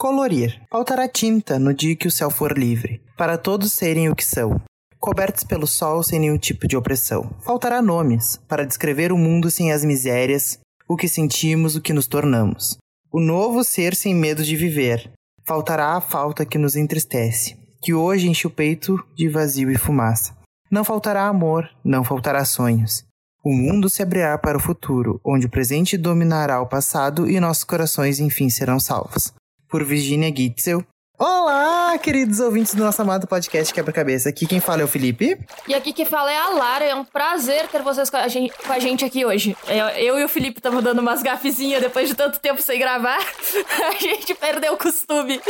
Colorir. Faltará tinta no dia que o céu for livre, para todos serem o que são, cobertos pelo sol sem nenhum tipo de opressão. Faltará nomes para descrever o mundo sem as misérias, o que sentimos, o que nos tornamos. O novo ser sem medo de viver. Faltará a falta que nos entristece, que hoje enche o peito de vazio e fumaça. Não faltará amor, não faltará sonhos. O mundo se abrirá para o futuro, onde o presente dominará o passado e nossos corações enfim serão salvos. Por Virginia Gitzel. Olá, queridos ouvintes do nosso amado podcast Quebra-Cabeça. Aqui quem fala é o Felipe. E aqui quem fala é a Lara. É um prazer ter vocês com a gente, com a gente aqui hoje. Eu, eu e o Felipe estamos dando umas gafezinhas depois de tanto tempo sem gravar. a gente perdeu o costume.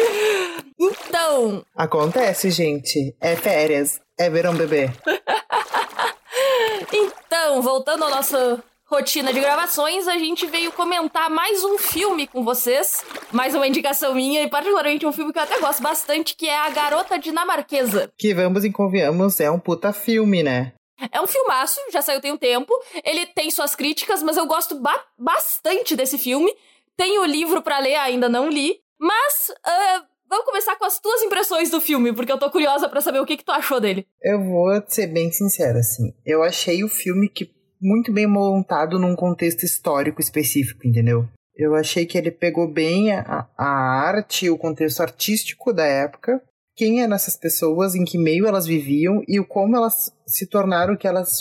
Então. Acontece, gente. É férias. É verão bebê. então, voltando à nossa rotina de gravações, a gente veio comentar mais um filme com vocês. Mais uma indicação minha, e particularmente um filme que eu até gosto bastante, que é A Garota Dinamarquesa. Que vamos e convenhamos, é um puta filme, né? É um filmaço, já saiu tem um tempo. Ele tem suas críticas, mas eu gosto ba bastante desse filme. Tenho o livro para ler, ainda não li. Mas uh, Vamos começar com as tuas impressões do filme, porque eu tô curiosa para saber o que, que tu achou dele. Eu vou ser bem sincera, assim. Eu achei o filme que muito bem montado num contexto histórico específico, entendeu? Eu achei que ele pegou bem a, a arte, o contexto artístico da época, quem eram essas pessoas, em que meio elas viviam e como elas se tornaram o que elas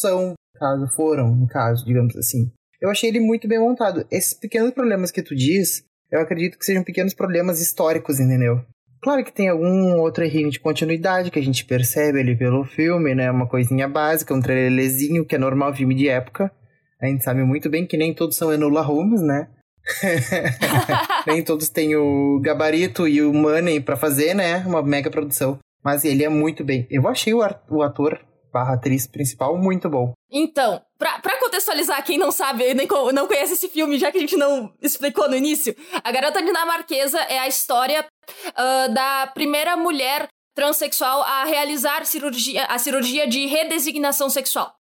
são, caso foram, no caso, digamos assim. Eu achei ele muito bem montado. Esses pequenos problemas que tu diz, eu acredito que sejam pequenos problemas históricos, entendeu? Claro que tem algum outro errinho de continuidade que a gente percebe ali pelo filme, né? Uma coisinha básica, um trailerzinho que é normal filme de época. A gente sabe muito bem que nem todos são Enola Holmes, né? nem todos têm o gabarito e o money para fazer, né? Uma mega produção. Mas ele é muito bem. Eu achei o ator barra atriz principal muito bom. Então, pra, pra contextualizar quem não sabe, nem não conhece esse filme, já que a gente não explicou no início, A Garota Dinamarquesa é a história uh, da primeira mulher transexual a realizar cirurgia, a cirurgia de redesignação sexual.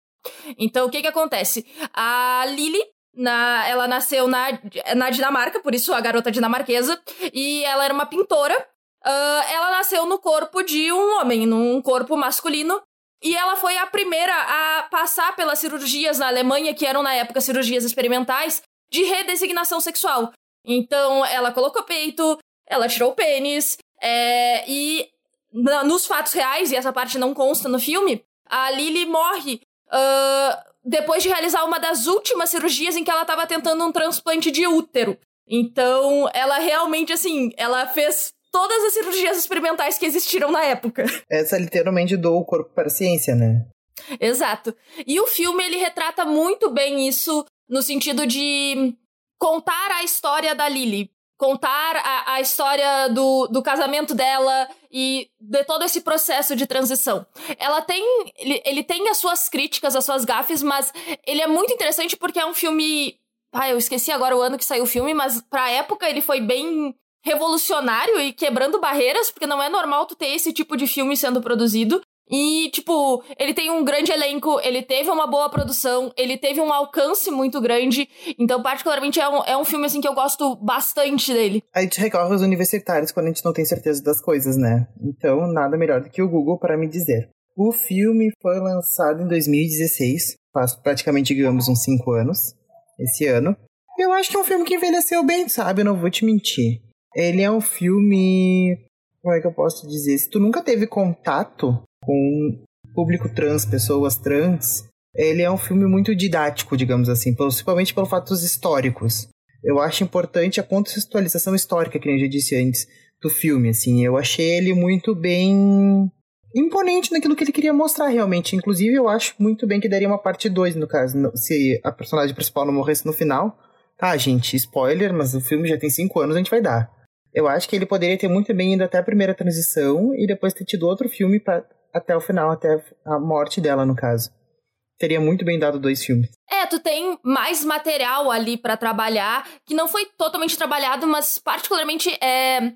Então, o que que acontece? A Lily, na, ela nasceu na, na Dinamarca, por isso a garota dinamarquesa, e ela era uma pintora. Uh, ela nasceu no corpo de um homem, num corpo masculino, e ela foi a primeira a passar pelas cirurgias na Alemanha, que eram na época cirurgias experimentais, de redesignação sexual. Então, ela colocou peito, ela tirou o pênis, é, e na, nos fatos reais, e essa parte não consta no filme, a Lily morre uh, depois de realizar uma das últimas cirurgias em que ela estava tentando um transplante de útero. Então, ela realmente, assim, ela fez todas as cirurgias experimentais que existiram na época. Essa literalmente doou o corpo para a ciência, né? Exato. E o filme ele retrata muito bem isso no sentido de contar a história da Lily, contar a, a história do, do casamento dela e de todo esse processo de transição. Ela tem. Ele, ele tem as suas críticas, as suas gafes, mas ele é muito interessante porque é um filme. Ah, eu esqueci agora o ano que saiu o filme, mas pra época ele foi bem revolucionário e quebrando barreiras, porque não é normal tu ter esse tipo de filme sendo produzido. E, tipo, ele tem um grande elenco, ele teve uma boa produção, ele teve um alcance muito grande. Então, particularmente, é um, é um filme, assim, que eu gosto bastante dele. A gente recorre aos universitários quando a gente não tem certeza das coisas, né? Então, nada melhor do que o Google para me dizer. O filme foi lançado em 2016, faz praticamente, digamos, uns 5 anos, esse ano. Eu acho que é um filme que envelheceu bem, sabe? Eu não vou te mentir. Ele é um filme. Como é que eu posso dizer? Se tu nunca teve contato com público trans, pessoas trans, ele é um filme muito didático, digamos assim, principalmente pelos fatos históricos. Eu acho importante a contextualização histórica, que nem eu já disse antes, do filme, assim. Eu achei ele muito bem imponente naquilo que ele queria mostrar realmente. Inclusive, eu acho muito bem que daria uma parte 2, no caso, se a personagem principal não morresse no final. Tá, gente, spoiler, mas o filme já tem 5 anos, a gente vai dar. Eu acho que ele poderia ter muito bem ido até a primeira transição e depois ter tido outro filme pra, até o final, até a morte dela, no caso. Teria muito bem dado dois filmes. É, tu tem mais material ali para trabalhar, que não foi totalmente trabalhado, mas particularmente é.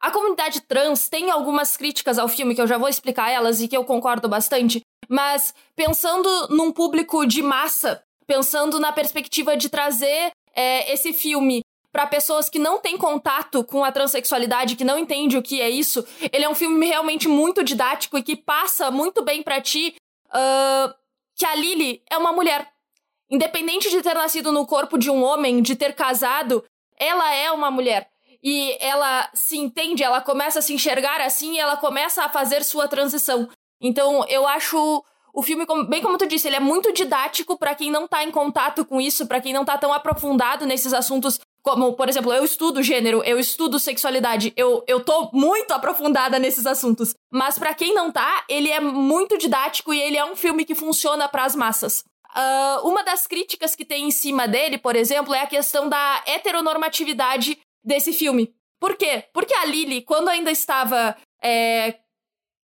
A comunidade trans tem algumas críticas ao filme que eu já vou explicar elas e que eu concordo bastante, mas pensando num público de massa, pensando na perspectiva de trazer é, esse filme para pessoas que não têm contato com a transexualidade, que não entendem o que é isso, ele é um filme realmente muito didático e que passa muito bem para ti uh, que a Lily é uma mulher. Independente de ter nascido no corpo de um homem, de ter casado, ela é uma mulher. E ela se entende, ela começa a se enxergar assim e ela começa a fazer sua transição. Então, eu acho o filme, bem como tu disse, ele é muito didático para quem não tá em contato com isso, para quem não tá tão aprofundado nesses assuntos como, por exemplo, eu estudo gênero, eu estudo sexualidade, eu, eu tô muito aprofundada nesses assuntos. Mas para quem não tá, ele é muito didático e ele é um filme que funciona para as massas. Uh, uma das críticas que tem em cima dele, por exemplo, é a questão da heteronormatividade desse filme. Por quê? Porque a Lily, quando ainda estava é,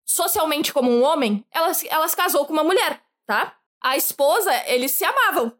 socialmente como um homem, ela, ela se casou com uma mulher, tá? A esposa, eles se amavam.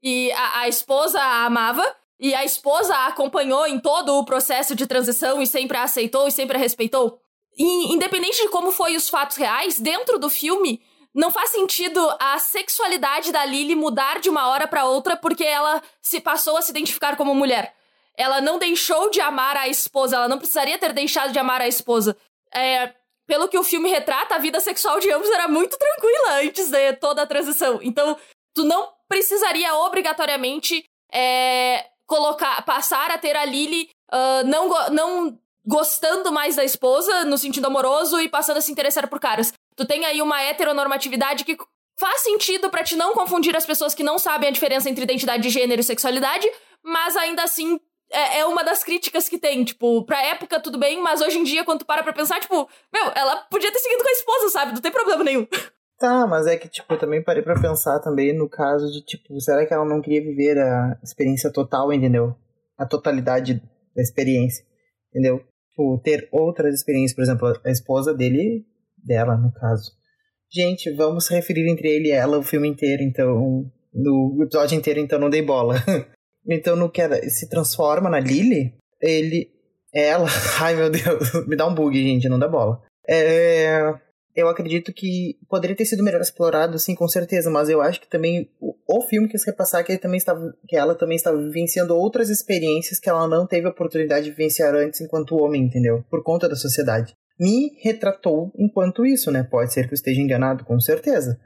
E a, a esposa a amava, e a esposa a acompanhou em todo o processo de transição e sempre a aceitou e sempre a respeitou. E, independente de como foi os fatos reais, dentro do filme, não faz sentido a sexualidade da Lily mudar de uma hora para outra porque ela se passou a se identificar como mulher. Ela não deixou de amar a esposa, ela não precisaria ter deixado de amar a esposa. É, pelo que o filme retrata, a vida sexual de ambos era muito tranquila antes de toda a transição. Então, tu não precisaria obrigatoriamente é, colocar, passar a ter a Lily uh, não, não gostando mais da esposa, no sentido amoroso, e passando a se interessar por caras. Tu tem aí uma heteronormatividade que faz sentido para te não confundir as pessoas que não sabem a diferença entre identidade de gênero e sexualidade, mas ainda assim é, é, uma das críticas que tem. Tipo, pra época tudo bem, mas hoje em dia, quando tu para pra pensar, tipo, meu, ela podia ter seguido com a esposa, sabe? Não tem problema nenhum. Tá, mas é que, tipo, eu também parei pra pensar também no caso de, tipo, será que ela não queria viver a experiência total, entendeu? A totalidade da experiência, entendeu? Tipo, ter outras experiências, por exemplo, a esposa dele, dela, no caso. Gente, vamos referir entre ele e ela o filme inteiro, então, no episódio inteiro, então não dei bola. então, no que ela se transforma na Lily, ele, ela, ai meu Deus, me dá um bug, gente, não dá bola. É, eu acredito que poderia ter sido melhor explorado, sim, com certeza, mas eu acho que também o, o filme quis repassar que, ele também estava, que ela também estava vivenciando outras experiências que ela não teve a oportunidade de vivenciar antes enquanto homem, entendeu? Por conta da sociedade. Me retratou enquanto isso, né? Pode ser que eu esteja enganado, com certeza.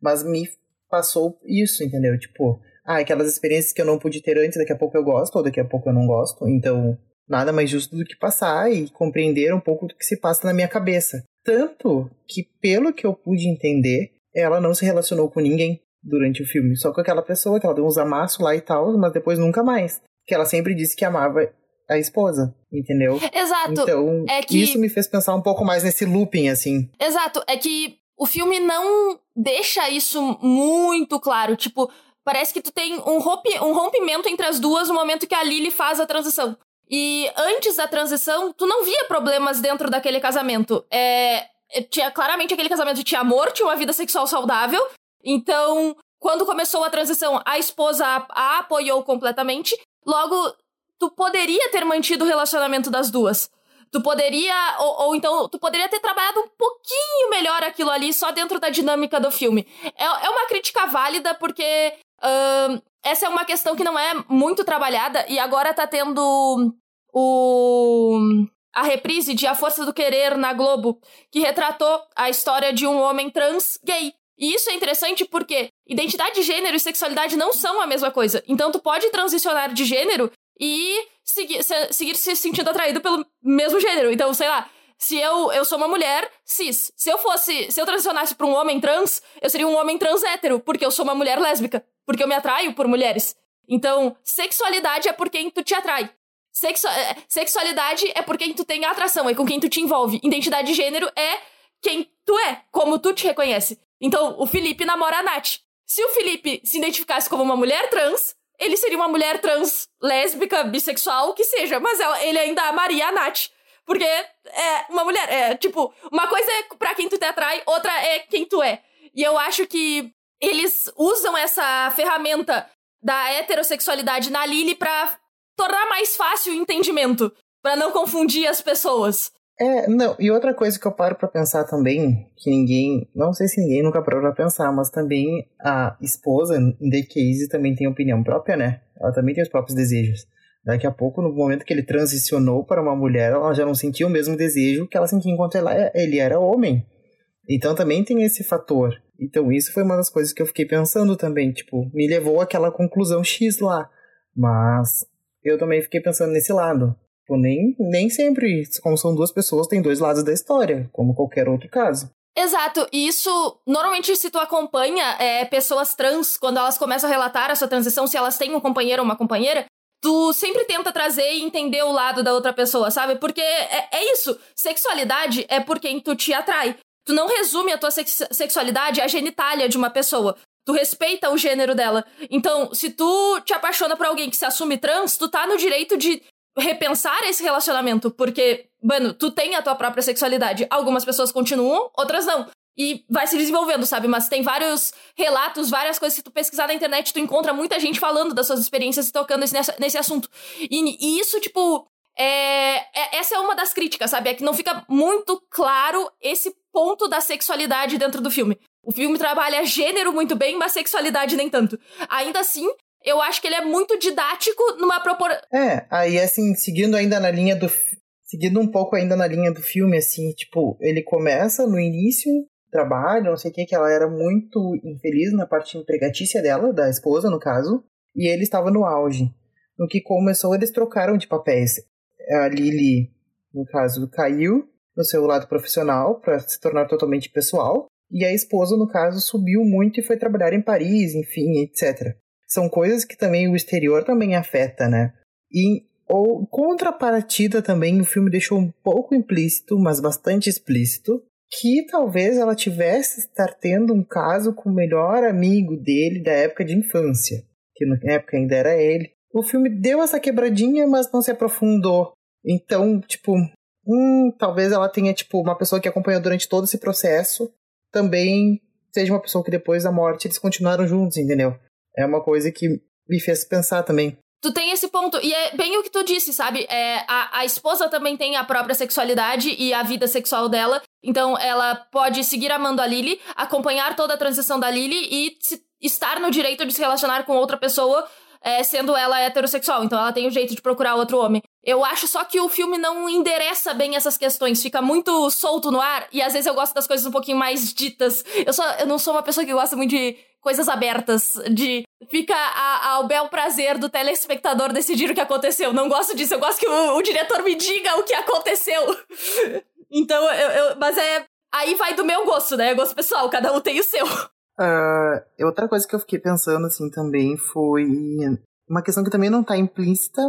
Mas me passou isso, entendeu? Tipo, ah, aquelas experiências que eu não pude ter antes, daqui a pouco eu gosto, ou daqui a pouco eu não gosto. Então, nada mais justo do que passar e compreender um pouco do que se passa na minha cabeça. Tanto que, pelo que eu pude entender, ela não se relacionou com ninguém durante o filme. Só com aquela pessoa que ela deu uns amassos lá e tal, mas depois nunca mais. Que ela sempre disse que amava a esposa, entendeu? Exato. Então, é que... isso me fez pensar um pouco mais nesse looping, assim. Exato. É que o filme não deixa isso muito claro. Tipo, parece que tu tem um, rompe, um rompimento entre as duas no momento que a Lily faz a transição. E antes da transição, tu não via problemas dentro daquele casamento. É, é, tinha claramente aquele casamento tinha amor, tinha uma vida sexual saudável. Então, quando começou a transição, a esposa a, a apoiou completamente. Logo, tu poderia ter mantido o relacionamento das duas. Tu poderia, ou, ou, então, tu poderia ter trabalhado um pouquinho melhor aquilo ali só dentro da dinâmica do filme. É, é uma crítica válida porque uh, essa é uma questão que não é muito trabalhada e agora tá tendo o a reprise de A Força do Querer na Globo, que retratou a história de um homem trans gay. E isso é interessante porque identidade de gênero e sexualidade não são a mesma coisa. Então tu pode transicionar de gênero e seguir se, seguir se sentindo atraído pelo mesmo gênero. Então, sei lá, se eu, eu sou uma mulher cis, se eu fosse, se eu transicionasse para um homem trans, eu seria um homem trans hétero, porque eu sou uma mulher lésbica porque eu me atraio por mulheres. Então, sexualidade é por quem tu te atrai. Sexu é, sexualidade é por quem tu tem atração, é com quem tu te envolve. Identidade de gênero é quem tu é, como tu te reconhece. Então, o Felipe namora a Nath. Se o Felipe se identificasse como uma mulher trans, ele seria uma mulher trans, lésbica, bissexual, o que seja, mas ela, ele ainda amaria a Nath. Porque é uma mulher, é tipo, uma coisa é pra quem tu te atrai, outra é quem tu é. E eu acho que eles usam essa ferramenta da heterossexualidade na Lily para tornar mais fácil o entendimento, para não confundir as pessoas. É, não, e outra coisa que eu paro para pensar também, que ninguém, não sei se ninguém nunca parou pra pensar, mas também a esposa, em The Case, também tem opinião própria, né? Ela também tem os próprios desejos. Daqui a pouco, no momento que ele transicionou para uma mulher, ela já não sentia o mesmo desejo que ela sentia enquanto ela, ele era homem. Então também tem esse fator. Então isso foi uma das coisas que eu fiquei pensando também, tipo, me levou àquela conclusão X lá. Mas eu também fiquei pensando nesse lado. Tipo, nem, nem sempre, como são duas pessoas, tem dois lados da história, como qualquer outro caso. Exato, e isso, normalmente, se tu acompanha é, pessoas trans, quando elas começam a relatar a sua transição, se elas têm um companheiro ou uma companheira, tu sempre tenta trazer e entender o lado da outra pessoa, sabe? Porque é, é isso, sexualidade é por quem tu te atrai. Tu não resume a tua sex sexualidade à genitália de uma pessoa. Tu respeita o gênero dela. Então, se tu te apaixona por alguém que se assume trans, tu tá no direito de repensar esse relacionamento, porque, mano, tu tem a tua própria sexualidade. Algumas pessoas continuam, outras não. E vai se desenvolvendo, sabe? Mas tem vários relatos, várias coisas que tu pesquisar na internet, tu encontra muita gente falando das suas experiências e tocando nesse, nesse assunto. E, e isso, tipo, é, é, essa é uma das críticas, sabe? É que não fica muito claro esse ponto da sexualidade dentro do filme. O filme trabalha gênero muito bem, mas sexualidade nem tanto. Ainda assim, eu acho que ele é muito didático numa proporção. É, aí assim, seguindo ainda na linha do. Seguindo um pouco ainda na linha do filme, assim, tipo, ele começa no início trabalho, não sei o que, que ela era muito infeliz na parte empregatícia dela, da esposa, no caso, e ele estava no auge. No que começou, eles trocaram de papéis. A Lily, no caso, caiu no seu lado profissional para se tornar totalmente pessoal, e a esposa, no caso, subiu muito e foi trabalhar em Paris, enfim, etc são coisas que também o exterior também afeta, né? E ou contrapartida também o filme deixou um pouco implícito, mas bastante explícito, que talvez ela tivesse estar tendo um caso com o melhor amigo dele da época de infância, que na época ainda era ele. O filme deu essa quebradinha, mas não se aprofundou. Então, tipo, hum, talvez ela tenha tipo uma pessoa que acompanhou durante todo esse processo, também seja uma pessoa que depois da morte eles continuaram juntos, entendeu? é uma coisa que me fez pensar também. Tu tem esse ponto, e é bem o que tu disse, sabe? É, a, a esposa também tem a própria sexualidade e a vida sexual dela, então ela pode seguir amando a Lily, acompanhar toda a transição da Lily e se, estar no direito de se relacionar com outra pessoa, é, sendo ela heterossexual, então ela tem o jeito de procurar outro homem. Eu acho só que o filme não endereça bem essas questões, fica muito solto no ar, e às vezes eu gosto das coisas um pouquinho mais ditas. Eu, só, eu não sou uma pessoa que gosta muito de coisas abertas, de fica a, ao bel prazer do telespectador decidir o que aconteceu. Não gosto disso, eu gosto que o, o diretor me diga o que aconteceu. então, eu, eu, mas é. Aí vai do meu gosto, né? Gosto pessoal, cada um tem o seu. Uh, outra coisa que eu fiquei pensando, assim, também foi uma questão que também não está implícita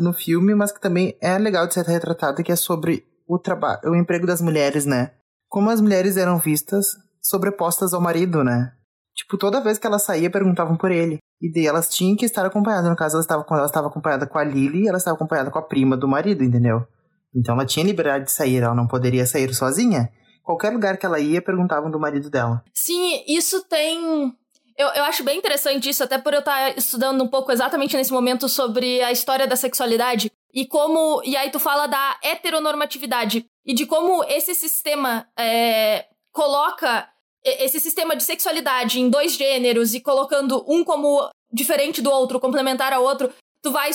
no filme, mas que também é legal de ser retratada, que é sobre o trabalho, o emprego das mulheres, né? Como as mulheres eram vistas sobrepostas ao marido, né? Tipo, toda vez que ela saía, perguntavam por ele. E daí elas tinham que estar acompanhadas. No caso, ela estava, ela estava acompanhada com a Lily, ela estava acompanhada com a prima do marido, entendeu? Então ela tinha liberdade de sair, ela não poderia sair sozinha. Qualquer lugar que ela ia, perguntavam do marido dela. Sim, isso tem. Eu, eu acho bem interessante isso, até por eu estar estudando um pouco exatamente nesse momento sobre a história da sexualidade. E como. E aí tu fala da heteronormatividade. E de como esse sistema é, coloca esse sistema de sexualidade em dois gêneros e colocando um como diferente do outro, complementar ao outro, tu vai.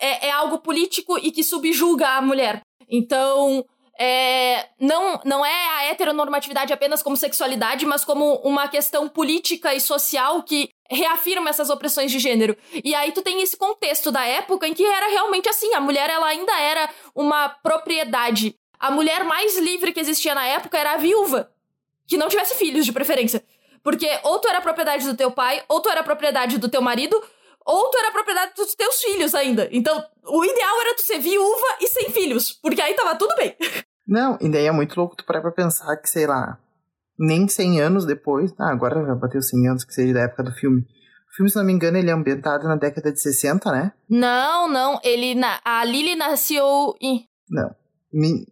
É, é algo político e que subjuga a mulher. Então, é, não, não é a heteronormatividade apenas como sexualidade, mas como uma questão política e social que reafirma essas opressões de gênero. E aí tu tem esse contexto da época em que era realmente assim, a mulher ela ainda era uma propriedade. A mulher mais livre que existia na época era a viúva que não tivesse filhos, de preferência. Porque ou tu era propriedade do teu pai, ou tu era propriedade do teu marido, ou tu era propriedade dos teus filhos ainda. Então, o ideal era tu ser viúva e sem filhos, porque aí tava tudo bem. Não, e daí é muito louco tu parar pra pensar que, sei lá, nem 100 anos depois, ah, agora já bateu 100 anos, que seja da época do filme. O filme, se não me engano, ele é ambientado na década de 60, né? Não, não, ele, na, a Lily nasceu em... Não,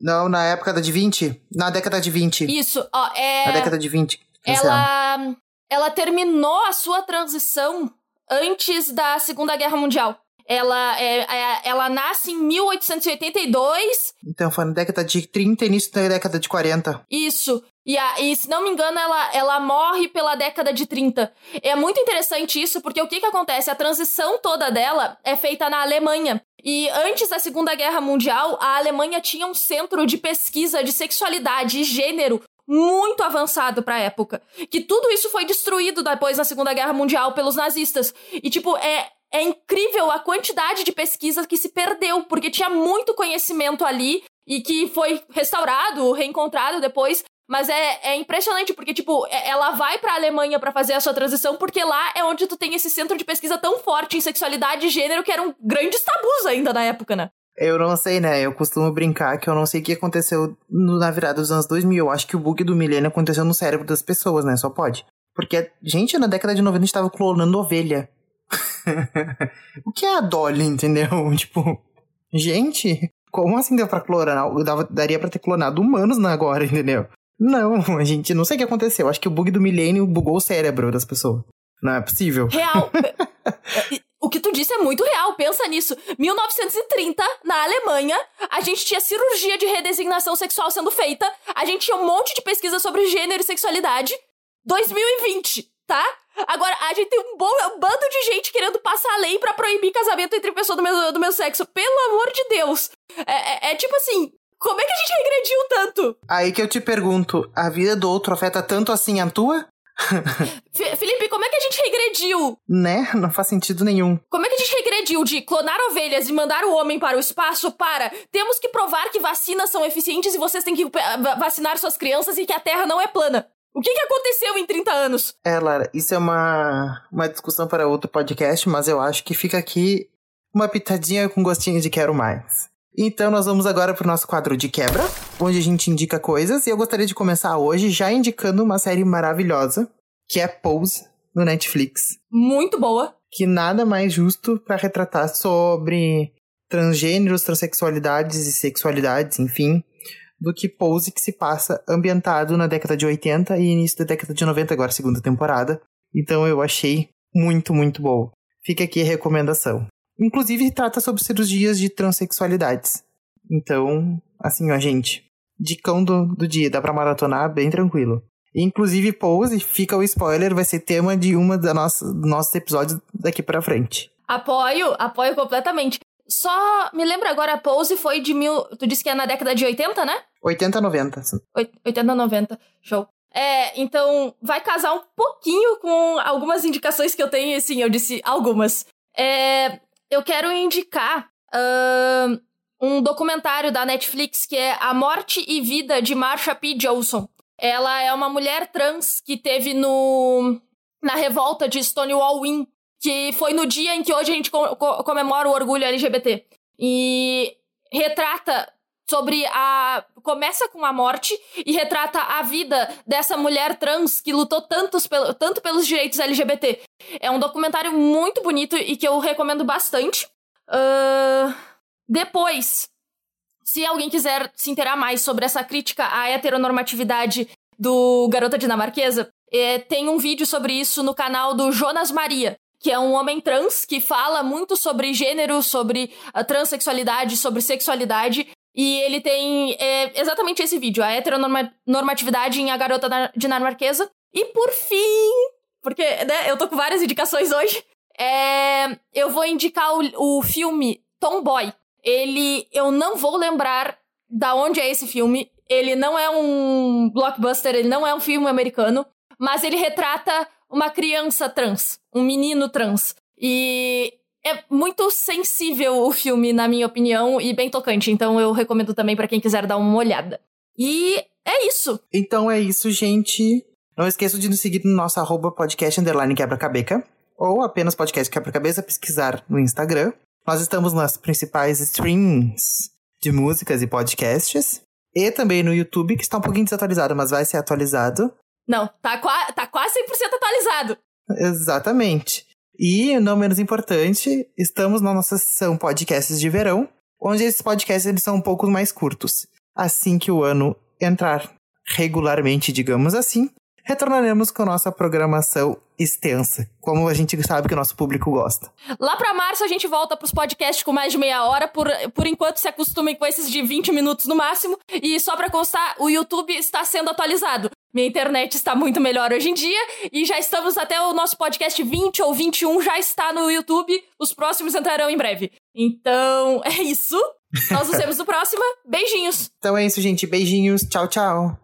não, na época da de 20. Na década de 20. Isso, ó, é. Na década de 20. Ela. Ela terminou a sua transição antes da Segunda Guerra Mundial. Ela, é, é, ela nasce em 1882. Então foi na década de 30 e início da década de 40. Isso. E, a, e, se não me engano, ela, ela morre pela década de 30. É muito interessante isso, porque o que, que acontece? A transição toda dela é feita na Alemanha. E antes da Segunda Guerra Mundial, a Alemanha tinha um centro de pesquisa de sexualidade e gênero muito avançado para a época. Que tudo isso foi destruído depois na Segunda Guerra Mundial pelos nazistas. E, tipo, é, é incrível a quantidade de pesquisa que se perdeu, porque tinha muito conhecimento ali e que foi restaurado, reencontrado depois. Mas é, é impressionante, porque, tipo, é, ela vai pra Alemanha para fazer a sua transição, porque lá é onde tu tem esse centro de pesquisa tão forte em sexualidade e gênero, que eram grandes tabus ainda na época, né? Eu não sei, né? Eu costumo brincar que eu não sei o que aconteceu na virada dos anos 2000. Eu acho que o bug do milênio aconteceu no cérebro das pessoas, né? Só pode. Porque, gente, na década de 90 a gente tava clonando ovelha. o que é a Dolly, entendeu? Tipo, gente, como assim deu pra clonar? Daria pra ter clonado humanos agora, entendeu? Não, a gente não sei o que aconteceu. Acho que o bug do milênio bugou o cérebro das pessoas. Não é possível. Real. o que tu disse é muito real, pensa nisso. 1930, na Alemanha, a gente tinha cirurgia de redesignação sexual sendo feita, a gente tinha um monte de pesquisa sobre gênero e sexualidade. 2020, tá? Agora, a gente tem um, bom, um bando de gente querendo passar a lei para proibir casamento entre pessoas do mesmo, do mesmo sexo. Pelo amor de Deus. É, é, é tipo assim, como é que a gente regrediu tanto? Aí que eu te pergunto, a vida do outro afeta tanto assim a tua? Felipe, como é que a gente regrediu? Né? Não faz sentido nenhum. Como é que a gente regrediu de clonar ovelhas e mandar o homem para o espaço para temos que provar que vacinas são eficientes e vocês têm que vacinar suas crianças e que a Terra não é plana? O que, que aconteceu em 30 anos? É, Lara, isso é uma, uma discussão para outro podcast, mas eu acho que fica aqui uma pitadinha com gostinho de quero mais. Então nós vamos agora pro nosso quadro de quebra, onde a gente indica coisas, e eu gostaria de começar hoje já indicando uma série maravilhosa, que é Pose, no Netflix. Muito boa. Que nada mais justo para retratar sobre transgêneros, transexualidades e sexualidades, enfim, do que Pose, que se passa ambientado na década de 80 e início da década de 90, agora segunda temporada. Então eu achei muito, muito bom. Fica aqui a recomendação. Inclusive, trata sobre cirurgias de transexualidades. Então, assim, ó, gente, dicão do, do dia, dá pra maratonar bem tranquilo. Inclusive, Pose, fica o spoiler, vai ser tema de uma dos nossa, nossos episódios daqui pra frente. Apoio, apoio completamente. Só me lembra agora, a Pose foi de mil. Tu disse que é na década de 80, né? 80, 90. 80, 90. Show. É, então vai casar um pouquinho com algumas indicações que eu tenho, sim, eu disse algumas. É, eu quero indicar uh, um documentário da Netflix que é A Morte e Vida de Marsha P. Johnson. Ela é uma mulher trans que teve no na revolta de Stonewall Inn, que foi no dia em que hoje a gente co comemora o orgulho LGBT. E retrata sobre a. Começa com a morte e retrata a vida dessa mulher trans que lutou tantos pelo, tanto pelos direitos LGBT. É um documentário muito bonito e que eu recomendo bastante. Uh, depois, se alguém quiser se inteirar mais sobre essa crítica à heteronormatividade do Garota Dinamarquesa, é, tem um vídeo sobre isso no canal do Jonas Maria, que é um homem trans que fala muito sobre gênero, sobre a transexualidade, sobre sexualidade. E ele tem é, exatamente esse vídeo, a heteronormatividade em A Garota Dinamarquesa. E por fim, porque né, eu tô com várias indicações hoje, é, eu vou indicar o, o filme Tomboy. Ele, eu não vou lembrar da onde é esse filme. Ele não é um blockbuster, ele não é um filme americano, mas ele retrata uma criança trans, um menino trans. E é muito sensível o filme, na minha opinião, e bem tocante. Então eu recomendo também para quem quiser dar uma olhada. E é isso. Então é isso, gente. Não esqueça de nos seguir no nosso arroba podcast underline quebra-cabeca. Ou apenas podcast quebra-cabeça, pesquisar no Instagram. Nós estamos nas principais streams de músicas e podcasts. E também no YouTube, que está um pouquinho desatualizado, mas vai ser atualizado. Não, tá, tá quase 100% atualizado. Exatamente. E, não menos importante, estamos na nossa sessão podcasts de verão, onde esses podcasts eles são um pouco mais curtos. Assim que o ano entrar regularmente, digamos assim, retornaremos com nossa programação extensa, como a gente sabe que o nosso público gosta. Lá para março a gente volta pros podcasts com mais de meia hora, por, por enquanto se acostumem com esses de 20 minutos no máximo. E só para constar, o YouTube está sendo atualizado. Minha internet está muito melhor hoje em dia e já estamos até o nosso podcast 20 ou 21 já está no YouTube. Os próximos entrarão em breve. Então, é isso. Nós nos vemos no próximo. Beijinhos. Então é isso, gente. Beijinhos. Tchau, tchau.